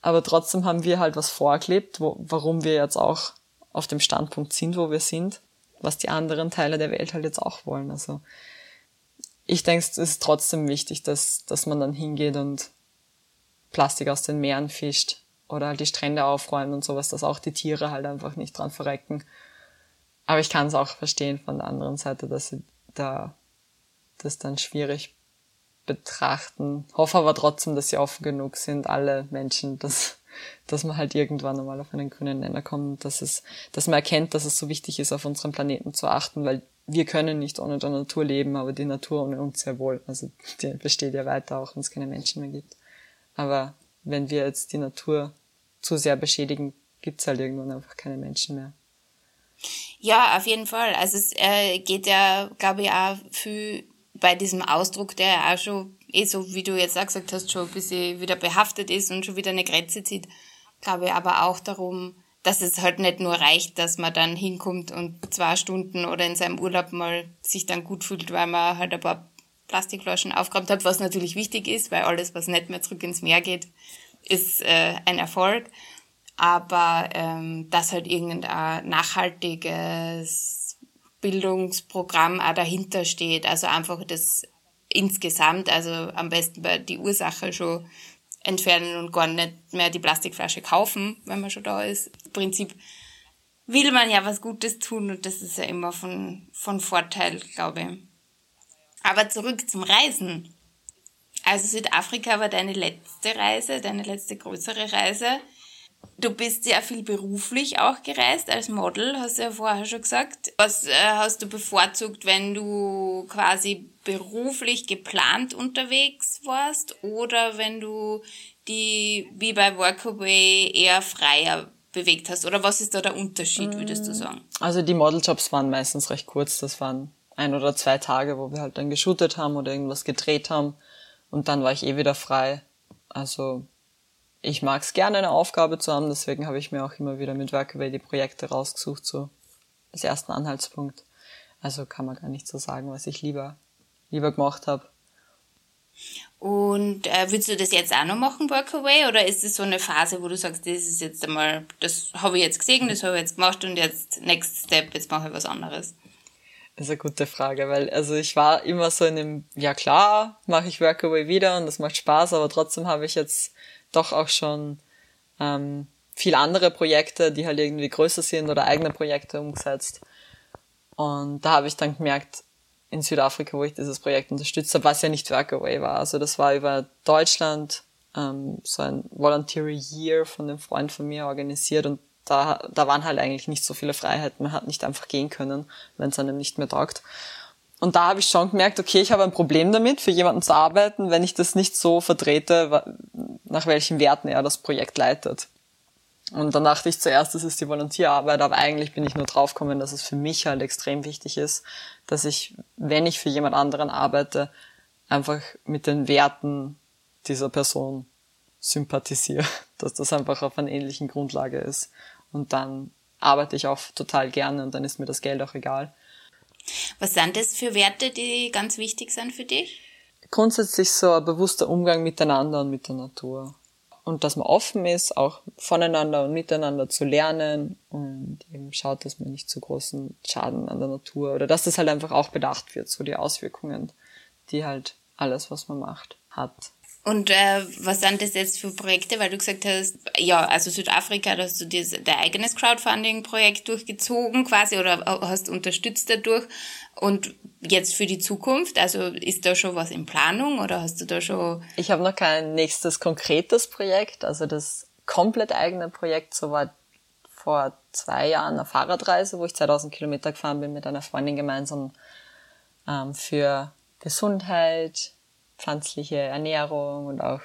Aber trotzdem haben wir halt was vorgelebt, wo, warum wir jetzt auch auf dem Standpunkt sind, wo wir sind, was die anderen Teile der Welt halt jetzt auch wollen. Also ich denke, es ist trotzdem wichtig, dass, dass man dann hingeht und Plastik aus den Meeren fischt oder halt die Strände aufräumt und sowas, dass auch die Tiere halt einfach nicht dran verrecken. Aber ich kann es auch verstehen von der anderen Seite, dass sie da das dann schwierig betrachten. Hoffe aber trotzdem, dass sie offen genug sind, alle Menschen, dass, dass man halt irgendwann einmal auf einen grünen Nenner kommt, dass es, dass man erkennt, dass es so wichtig ist, auf unserem Planeten zu achten, weil wir können nicht ohne der Natur leben, aber die Natur ohne uns sehr wohl. Also die besteht ja weiter, auch wenn es keine Menschen mehr gibt. Aber wenn wir jetzt die Natur zu sehr beschädigen, gibt's halt irgendwann einfach keine Menschen mehr. Ja, auf jeden Fall. Also es äh, geht ja, glaube ich, auch viel bei diesem Ausdruck, der ja auch schon, eh so wie du jetzt auch gesagt hast, schon ein bisschen wieder behaftet ist und schon wieder eine Grenze zieht, glaube ich aber auch darum, dass es halt nicht nur reicht, dass man dann hinkommt und zwei Stunden oder in seinem Urlaub mal sich dann gut fühlt, weil man halt ein paar Plastikflaschen aufgeräumt hat, was natürlich wichtig ist, weil alles, was nicht mehr zurück ins Meer geht, ist äh, ein Erfolg. Aber ähm, dass halt irgendein nachhaltiges Bildungsprogramm auch dahinter steht, also einfach das insgesamt, also am besten bei die Ursache schon entfernen und gar nicht mehr die Plastikflasche kaufen, wenn man schon da ist. Im Prinzip will man ja was Gutes tun und das ist ja immer von, von Vorteil, glaube ich. Aber zurück zum Reisen. Also Südafrika war deine letzte Reise, deine letzte größere Reise. Du bist sehr viel beruflich auch gereist als Model, hast du ja vorher schon gesagt. Was äh, hast du bevorzugt, wenn du quasi beruflich geplant unterwegs warst oder wenn du die wie bei Workaway eher freier bewegt hast? Oder was ist da der Unterschied, würdest du sagen? Also die Modeljobs waren meistens recht kurz. Das waren ein oder zwei Tage, wo wir halt dann geshootet haben oder irgendwas gedreht haben. Und dann war ich eh wieder frei. Also ich mag es gerne, eine Aufgabe zu haben, deswegen habe ich mir auch immer wieder mit Workaway die Projekte rausgesucht, so als ersten Anhaltspunkt. Also kann man gar nicht so sagen, was ich lieber, lieber gemacht habe. Und äh, willst du das jetzt auch noch machen, Workaway, oder ist es so eine Phase, wo du sagst, das ist jetzt einmal, das habe ich jetzt gesehen, das habe ich jetzt gemacht und jetzt next step, jetzt mache ich was anderes? Das ist eine gute Frage, weil also ich war immer so in dem, ja klar, mache ich Workaway wieder und das macht Spaß, aber trotzdem habe ich jetzt doch auch schon ähm, viel andere Projekte, die halt irgendwie größer sind oder eigene Projekte umgesetzt. Und da habe ich dann gemerkt, in Südafrika, wo ich dieses Projekt unterstützt habe, was ja nicht Workaway war. Also das war über Deutschland ähm, so ein Voluntary Year von einem Freund von mir organisiert und da, da waren halt eigentlich nicht so viele Freiheiten. Man hat nicht einfach gehen können, wenn es einem nicht mehr taugt. Und da habe ich schon gemerkt, okay, ich habe ein Problem damit, für jemanden zu arbeiten, wenn ich das nicht so vertrete, nach welchen Werten er das Projekt leitet. Und dann dachte ich zuerst, das ist die Volontierarbeit, aber eigentlich bin ich nur draufgekommen, dass es für mich halt extrem wichtig ist, dass ich, wenn ich für jemand anderen arbeite, einfach mit den Werten dieser Person sympathisiere, dass das einfach auf einer ähnlichen Grundlage ist. Und dann arbeite ich auch total gerne und dann ist mir das Geld auch egal. Was sind das für Werte, die ganz wichtig sind für dich? Grundsätzlich so ein bewusster Umgang miteinander und mit der Natur. Und dass man offen ist, auch voneinander und miteinander zu lernen und eben schaut, dass man nicht zu großen Schaden an der Natur oder dass das halt einfach auch bedacht wird, so die Auswirkungen, die halt alles, was man macht, hat. Und äh, was sind das jetzt für Projekte? Weil du gesagt hast, ja, also Südafrika, da hast du dir dein eigenes Crowdfunding-Projekt durchgezogen quasi oder hast unterstützt dadurch. Und jetzt für die Zukunft, also ist da schon was in Planung oder hast du da schon... Ich habe noch kein nächstes konkretes Projekt. Also das komplett eigene Projekt, so war vor zwei Jahren eine Fahrradreise, wo ich 2000 Kilometer gefahren bin mit einer Freundin gemeinsam ähm, für Gesundheit, pflanzliche Ernährung und auch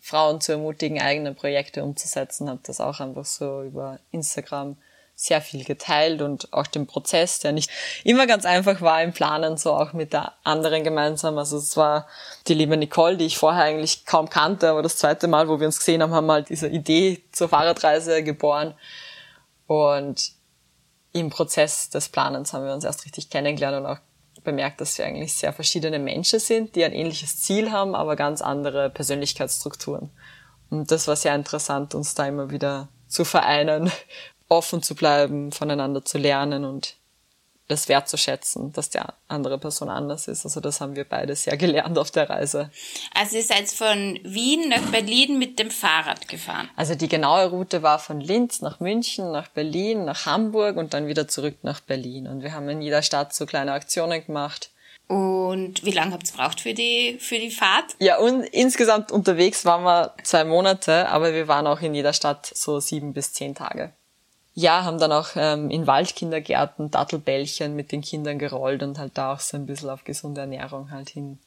Frauen zu ermutigen, eigene Projekte umzusetzen, habe das auch einfach so über Instagram sehr viel geteilt und auch den Prozess, der nicht immer ganz einfach war im Planen, so auch mit der anderen gemeinsam. Also es war die liebe Nicole, die ich vorher eigentlich kaum kannte, aber das zweite Mal, wo wir uns gesehen haben, haben wir halt diese Idee zur Fahrradreise geboren. Und im Prozess des Planens haben wir uns erst richtig kennengelernt und auch bemerkt, dass wir eigentlich sehr verschiedene Menschen sind, die ein ähnliches Ziel haben, aber ganz andere Persönlichkeitsstrukturen. Und das war sehr interessant, uns da immer wieder zu vereinen, offen zu bleiben, voneinander zu lernen und das wertzuschätzen, dass die andere Person anders ist. Also das haben wir beide sehr gelernt auf der Reise. Also ihr seid von Wien nach Berlin mit dem Fahrrad gefahren? Also die genaue Route war von Linz nach München, nach Berlin, nach Hamburg und dann wieder zurück nach Berlin. Und wir haben in jeder Stadt so kleine Aktionen gemacht. Und wie lange habt ihr gebraucht für die, für die Fahrt? Ja, und insgesamt unterwegs waren wir zwei Monate, aber wir waren auch in jeder Stadt so sieben bis zehn Tage. Ja, haben dann auch ähm, in Waldkindergärten Dattelbällchen mit den Kindern gerollt und halt da auch so ein bisschen auf gesunde Ernährung halt hin,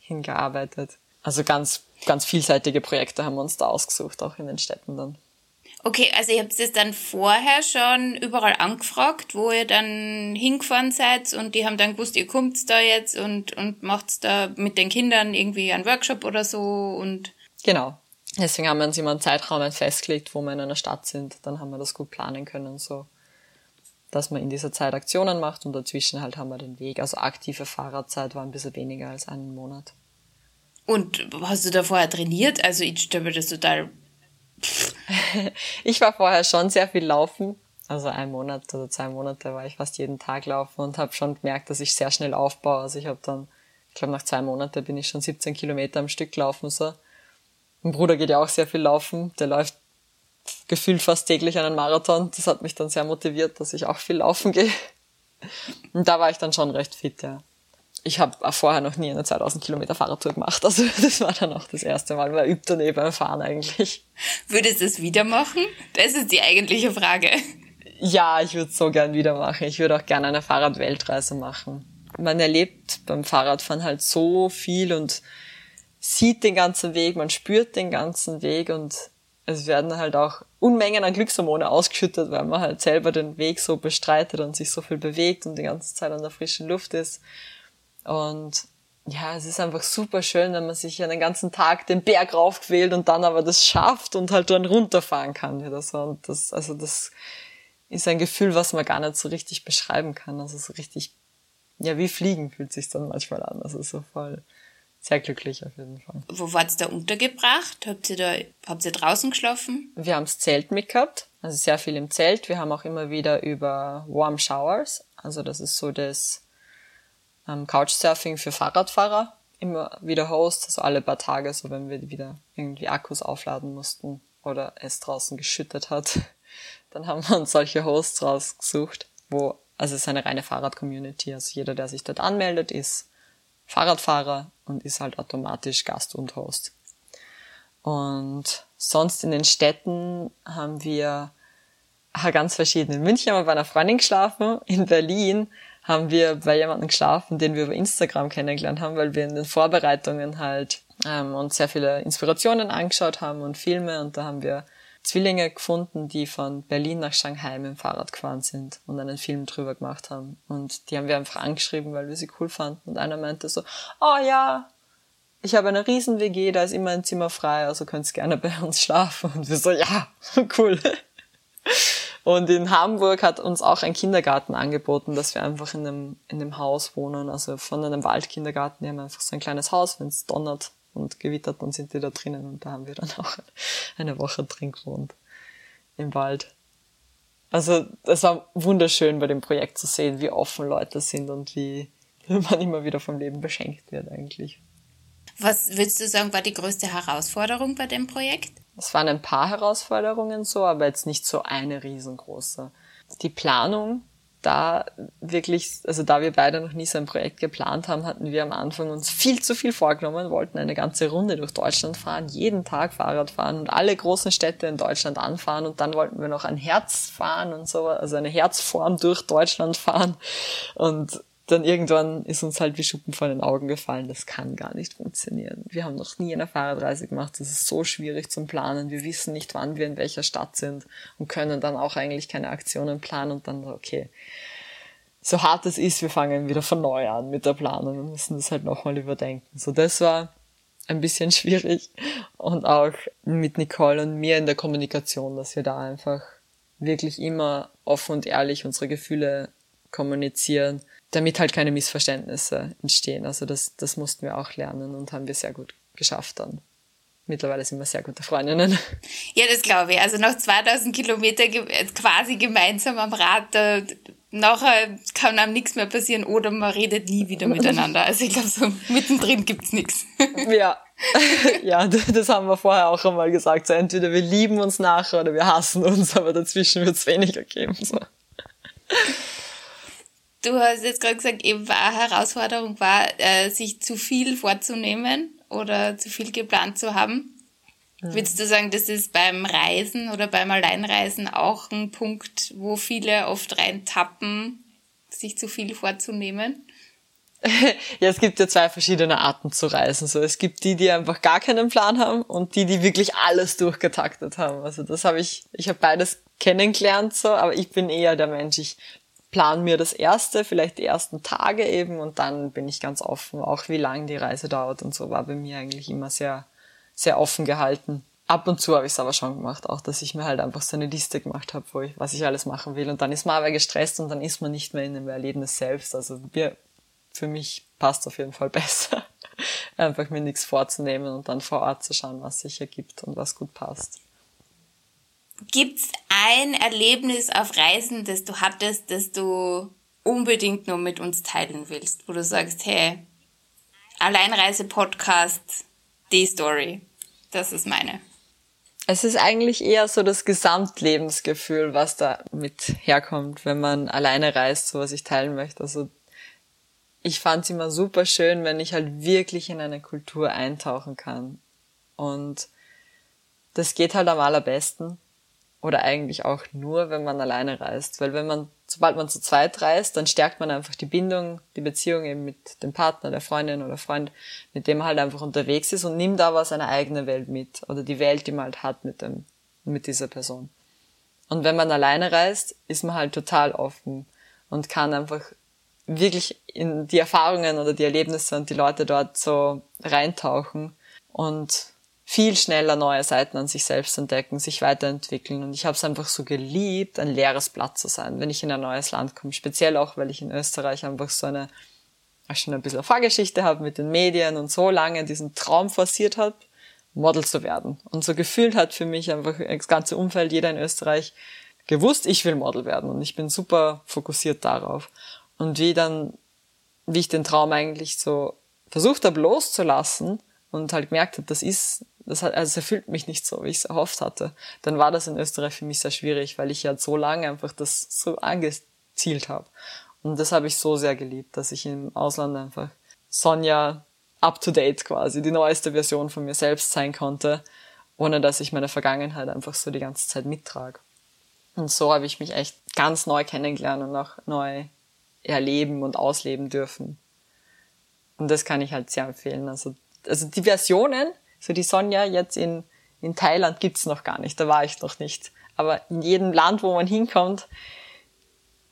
hingearbeitet. Also ganz, ganz vielseitige Projekte haben wir uns da ausgesucht, auch in den Städten dann. Okay, also ihr habt es dann vorher schon überall angefragt, wo ihr dann hingefahren seid und die haben dann gewusst, ihr kommt da jetzt und, und macht da mit den Kindern irgendwie einen Workshop oder so und. Genau. Deswegen haben wir uns immer einen Zeitraum festgelegt, wo wir in einer Stadt sind. Dann haben wir das gut planen können, so. Dass man in dieser Zeit Aktionen macht und dazwischen halt haben wir den Weg. Also aktive Fahrradzeit war ein bisschen weniger als einen Monat. Und hast du da vorher trainiert? Also ich stelle mir das total ich war vorher schon sehr viel laufen. Also ein Monat oder zwei Monate war ich fast jeden Tag laufen und habe schon gemerkt, dass ich sehr schnell aufbaue. Also ich habe dann, ich glaube nach zwei Monaten bin ich schon 17 Kilometer am Stück laufen so. Mein Bruder geht ja auch sehr viel laufen. Der läuft gefühlt fast täglich einen Marathon. Das hat mich dann sehr motiviert, dass ich auch viel laufen gehe. Und da war ich dann schon recht fit, ja ich habe vorher noch nie eine 2000 Kilometer Fahrradtour gemacht. Also das war dann auch das erste Mal. Man übt dann eh beim Fahren eigentlich. Würdest du es wieder machen? Das ist die eigentliche Frage. Ja, ich würde es so gern wieder machen. Ich würde auch gerne eine Fahrradweltreise machen. Man erlebt beim Fahrradfahren halt so viel und sieht den ganzen Weg, man spürt den ganzen Weg und es werden halt auch Unmengen an Glückshormone ausgeschüttet, weil man halt selber den Weg so bestreitet und sich so viel bewegt und die ganze Zeit an der frischen Luft ist. Und ja, es ist einfach super schön, wenn man sich einen ganzen Tag den Berg raufquält und dann aber das schafft und halt dann runterfahren kann wieder so. Und das, also das ist ein Gefühl, was man gar nicht so richtig beschreiben kann. Also so richtig, ja, wie Fliegen fühlt sich dann manchmal an. Also so voll sehr glücklich auf jeden Fall. Wo wart ihr da untergebracht? Habt ihr da, habt ihr draußen geschlafen? Wir haben das Zelt mitgehabt, also sehr viel im Zelt. Wir haben auch immer wieder über Warm Showers, also das ist so das, ähm, Couchsurfing für Fahrradfahrer immer wieder Host, also alle paar Tage, so wenn wir wieder irgendwie Akkus aufladen mussten oder es draußen geschüttet hat, dann haben wir uns solche Hosts rausgesucht, wo, also es ist eine reine Fahrrad-Community, also jeder, der sich dort anmeldet, ist Fahrradfahrer und ist halt automatisch Gast und Host. Und sonst in den Städten haben wir ganz verschiedene. In München haben wir bei einer Freundin geschlafen, in Berlin haben wir bei jemandem geschlafen, den wir über Instagram kennengelernt haben, weil wir in den Vorbereitungen halt ähm, uns sehr viele Inspirationen angeschaut haben und Filme und da haben wir Zwillinge gefunden, die von Berlin nach Shanghai mit dem Fahrrad gefahren sind und einen Film drüber gemacht haben. Und die haben wir einfach angeschrieben, weil wir sie cool fanden. Und einer meinte so, oh ja, ich habe eine riesen WG, da ist immer ein Zimmer frei, also könnt ihr gerne bei uns schlafen. Und wir so, ja, cool. Und in Hamburg hat uns auch ein Kindergarten angeboten, dass wir einfach in einem, in einem Haus wohnen, also von einem Waldkindergarten. Die haben einfach so ein kleines Haus, wenn es donnert und gewittert, dann sind die da drinnen und da haben wir dann auch eine Woche drin gewohnt. Im Wald. Also es war wunderschön bei dem Projekt zu sehen, wie offen Leute sind und wie man immer wieder vom Leben beschenkt wird eigentlich. Was würdest du sagen, war die größte Herausforderung bei dem Projekt? Es waren ein paar Herausforderungen so, aber jetzt nicht so eine riesengroße. Die Planung, da wirklich, also da wir beide noch nie so ein Projekt geplant haben, hatten wir am Anfang uns viel zu viel vorgenommen, wollten eine ganze Runde durch Deutschland fahren, jeden Tag Fahrrad fahren und alle großen Städte in Deutschland anfahren und dann wollten wir noch ein Herz fahren und so, also eine Herzform durch Deutschland fahren. Und dann irgendwann ist uns halt wie Schuppen von den Augen gefallen, das kann gar nicht funktionieren. Wir haben noch nie eine Fahrradreise gemacht, das ist so schwierig zum Planen. Wir wissen nicht, wann wir in welcher Stadt sind und können dann auch eigentlich keine Aktionen planen und dann, okay, so hart es ist, wir fangen wieder von neu an mit der Planung und müssen das halt nochmal überdenken. So, das war ein bisschen schwierig und auch mit Nicole und mir in der Kommunikation, dass wir da einfach wirklich immer offen und ehrlich unsere Gefühle kommunizieren damit halt keine Missverständnisse entstehen. Also das, das mussten wir auch lernen und haben wir sehr gut geschafft dann. Mittlerweile sind wir sehr gute Freundinnen. Ja, das glaube ich. Also nach 2000 Kilometer quasi gemeinsam am Rad, da, nachher kann einem nichts mehr passieren oder man redet nie wieder miteinander. Also ich glaube, so mittendrin gibt's nichts. Ja. ja, das haben wir vorher auch einmal gesagt. So entweder wir lieben uns nachher oder wir hassen uns, aber dazwischen wird's weniger geben. So. Du hast jetzt gerade gesagt, eben war eine Herausforderung war, äh, sich zu viel vorzunehmen oder zu viel geplant zu haben. Mhm. Würdest du sagen, das ist beim Reisen oder beim Alleinreisen auch ein Punkt, wo viele oft reintappen, sich zu viel vorzunehmen? ja, es gibt ja zwei verschiedene Arten zu reisen. So, es gibt die, die einfach gar keinen Plan haben und die, die wirklich alles durchgetaktet haben. Also das habe ich, ich habe beides kennengelernt so, aber ich bin eher der Mensch. Ich plan mir das erste, vielleicht die ersten Tage eben und dann bin ich ganz offen, auch wie lang die Reise dauert und so war bei mir eigentlich immer sehr, sehr offen gehalten. Ab und zu habe ich es aber schon gemacht, auch dass ich mir halt einfach so eine Liste gemacht habe, wo ich, was ich alles machen will. Und dann ist man aber gestresst und dann ist man nicht mehr in dem Erlebnis selbst. Also wir, für mich passt auf jeden Fall besser, einfach mir nichts vorzunehmen und dann vor Ort zu schauen, was sich ergibt und was gut passt. Gibt's ein Erlebnis auf Reisen, das du hattest, das du unbedingt nur mit uns teilen willst, wo du sagst, hey, Alleinreise-Podcast, die Story, das ist meine. Es ist eigentlich eher so das Gesamtlebensgefühl, was da mit herkommt, wenn man alleine reist, so was ich teilen möchte. Also ich fand es immer super schön, wenn ich halt wirklich in eine Kultur eintauchen kann. Und das geht halt am allerbesten, oder eigentlich auch nur, wenn man alleine reist. Weil wenn man, sobald man zu zweit reist, dann stärkt man einfach die Bindung, die Beziehung eben mit dem Partner, der Freundin oder Freund, mit dem man halt einfach unterwegs ist und nimmt aber seine eigene Welt mit. Oder die Welt, die man halt hat mit dem, mit dieser Person. Und wenn man alleine reist, ist man halt total offen und kann einfach wirklich in die Erfahrungen oder die Erlebnisse und die Leute dort so reintauchen und viel schneller neue Seiten an sich selbst entdecken, sich weiterentwickeln. Und ich habe es einfach so geliebt, ein leeres Blatt zu sein, wenn ich in ein neues Land komme. Speziell auch, weil ich in Österreich einfach so eine schon ein bisschen Vorgeschichte habe mit den Medien und so lange diesen Traum forciert habe, Model zu werden. Und so gefühlt hat für mich einfach das ganze Umfeld, jeder in Österreich, gewusst, ich will Model werden. Und ich bin super fokussiert darauf. Und wie dann, wie ich den Traum eigentlich so versucht habe loszulassen und halt gemerkt habe, das ist das hat, also es erfüllt mich nicht so, wie ich es erhofft hatte, dann war das in Österreich für mich sehr schwierig, weil ich ja so lange einfach das so angezielt habe. Und das habe ich so sehr geliebt, dass ich im Ausland einfach Sonja up to date quasi, die neueste Version von mir selbst sein konnte, ohne dass ich meine Vergangenheit einfach so die ganze Zeit mittrage. Und so habe ich mich echt ganz neu kennengelernt und auch neu erleben und ausleben dürfen. Und das kann ich halt sehr empfehlen. Also, also die Versionen, so die Sonja jetzt in, in Thailand gibt's noch gar nicht, da war ich noch nicht. Aber in jedem Land, wo man hinkommt,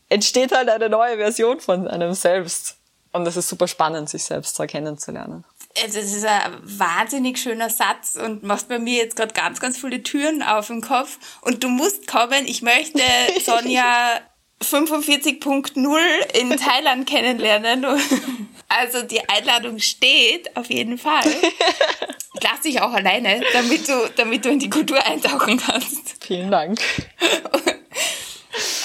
entsteht halt eine neue Version von einem selbst. Und das ist super spannend, sich selbst so kennenzulernen. Also es ist ein wahnsinnig schöner Satz und machst bei mir jetzt gerade ganz, ganz viele Türen auf im Kopf. Und du musst kommen. Ich möchte Sonja 45.0 in Thailand kennenlernen. Also die Einladung steht auf jeden Fall. Ich lasse dich auch alleine, damit du, damit du in die Kultur eintauchen kannst. Vielen Dank.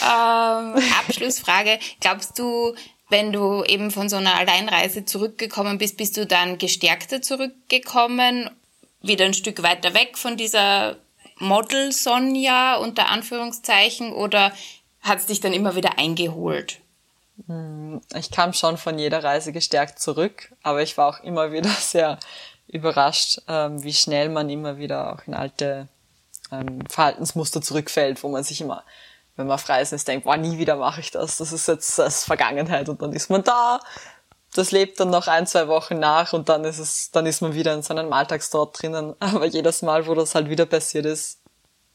ähm, Abschlussfrage. Glaubst du, wenn du eben von so einer Alleinreise zurückgekommen bist, bist du dann gestärkter zurückgekommen, wieder ein Stück weiter weg von dieser Model Sonja unter Anführungszeichen oder hat es dich dann immer wieder eingeholt? Hm, ich kam schon von jeder Reise gestärkt zurück, aber ich war auch immer wieder sehr überrascht, ähm, wie schnell man immer wieder auch in alte ähm, Verhaltensmuster zurückfällt, wo man sich immer, wenn man auf Reisen ist, denkt, boah, nie wieder mache ich das, das ist jetzt das Vergangenheit und dann ist man da, das lebt dann noch ein, zwei Wochen nach und dann ist es, dann ist man wieder in seinem Alltagsdort drinnen. Aber jedes Mal, wo das halt wieder passiert ist,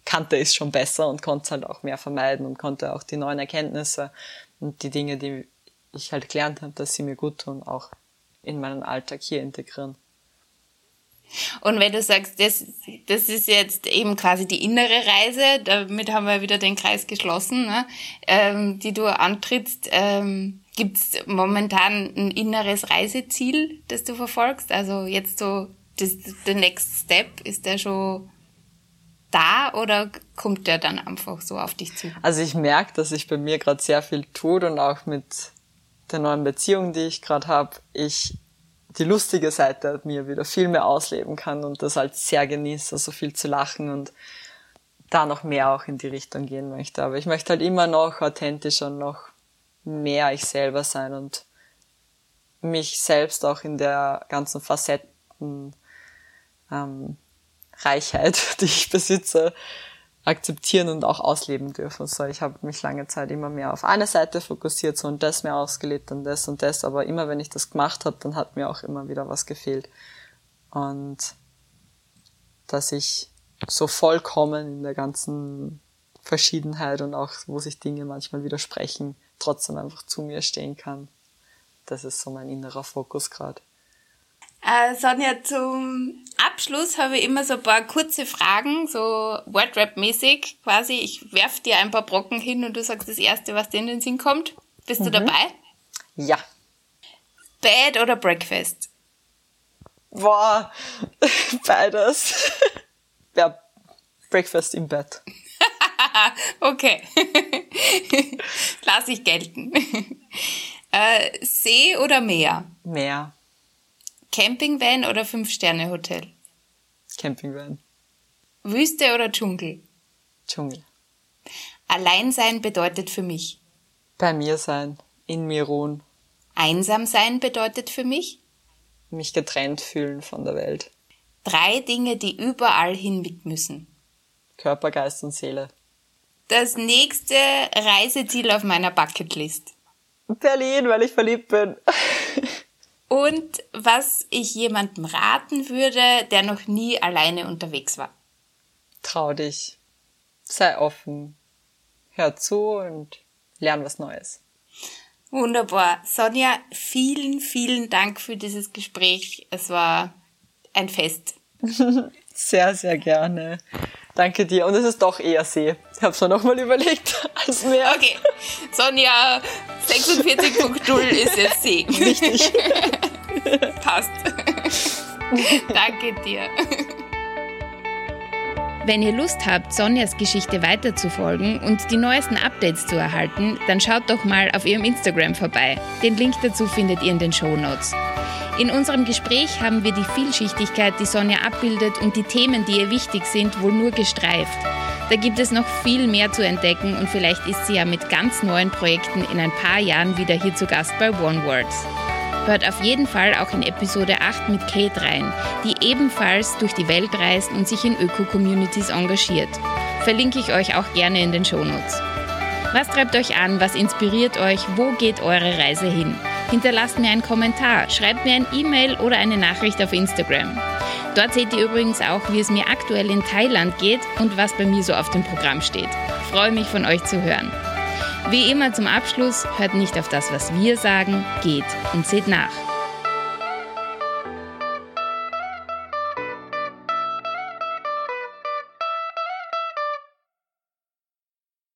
kannte ich es schon besser und konnte es halt auch mehr vermeiden und konnte auch die neuen Erkenntnisse und die Dinge, die ich halt gelernt habe, dass sie mir gut tun, auch in meinen Alltag hier integrieren. Und wenn du sagst, das, das ist jetzt eben quasi die innere Reise, damit haben wir wieder den Kreis geschlossen, ne, ähm, die du antrittst, ähm, gibt es momentan ein inneres Reiseziel, das du verfolgst? Also jetzt so, der Next Step, ist der schon da oder kommt der dann einfach so auf dich zu? Also ich merke, dass sich bei mir gerade sehr viel tut und auch mit der neuen Beziehung, die ich gerade habe, ich die lustige Seite mir wieder viel mehr ausleben kann und das halt sehr genieße, so viel zu lachen und da noch mehr auch in die Richtung gehen möchte. Aber ich möchte halt immer noch authentischer und noch mehr ich selber sein und mich selbst auch in der ganzen Facetten ähm, Reichheit, die ich besitze, akzeptieren und auch ausleben dürfen. So, ich habe mich lange Zeit immer mehr auf eine Seite fokussiert so und das mehr ausgelebt und das und das, aber immer wenn ich das gemacht habe, dann hat mir auch immer wieder was gefehlt. Und dass ich so vollkommen in der ganzen Verschiedenheit und auch wo sich Dinge manchmal widersprechen, trotzdem einfach zu mir stehen kann. Das ist so mein innerer Fokus gerade. Äh, Sonja, zum Abschluss habe ich immer so ein paar kurze Fragen, so Wordrap-mäßig quasi. Ich werf dir ein paar Brocken hin und du sagst das Erste, was dir in den Sinn kommt. Bist mhm. du dabei? Ja. Bed oder Breakfast? Boah, beides. Ja, Breakfast im Bett. okay. Lass ich gelten. Äh, See oder Meer? Meer. Campingvan oder Fünf-Sterne-Hotel? Campingvan. Wüste oder Dschungel? Dschungel. Alleinsein bedeutet für mich? Bei mir sein, in mir ruhen. Einsam sein bedeutet für mich? Mich getrennt fühlen von der Welt. Drei Dinge, die überall hin mit müssen. Körper, Geist und Seele. Das nächste Reiseziel auf meiner Bucketlist. Berlin, weil ich verliebt bin. Und was ich jemandem raten würde, der noch nie alleine unterwegs war. Trau dich. Sei offen. Hör zu und lern was Neues. Wunderbar. Sonja, vielen, vielen Dank für dieses Gespräch. Es war ein Fest. sehr, sehr gerne. Danke dir. Und es ist doch eher See. Ich habe es mir nochmal überlegt als Meer. Okay. Sonja 46.0 ist jetzt See. Richtig. Passt. Danke dir. Wenn ihr Lust habt, Sonjas Geschichte weiterzufolgen und die neuesten Updates zu erhalten, dann schaut doch mal auf ihrem Instagram vorbei. Den Link dazu findet ihr in den Show Notes. In unserem Gespräch haben wir die Vielschichtigkeit, die Sonja abbildet und die Themen, die ihr wichtig sind, wohl nur gestreift. Da gibt es noch viel mehr zu entdecken und vielleicht ist sie ja mit ganz neuen Projekten in ein paar Jahren wieder hier zu Gast bei One Words. Hört auf jeden Fall auch in Episode 8 mit Kate rein, die ebenfalls durch die Welt reist und sich in Öko-Communities engagiert. Verlinke ich euch auch gerne in den Shownotes. Was treibt euch an? Was inspiriert euch? Wo geht eure Reise hin? Hinterlasst mir einen Kommentar, schreibt mir ein E-Mail oder eine Nachricht auf Instagram. Dort seht ihr übrigens auch, wie es mir aktuell in Thailand geht und was bei mir so auf dem Programm steht. Freue mich von euch zu hören. Wie immer zum Abschluss, hört nicht auf das, was wir sagen, geht und seht nach.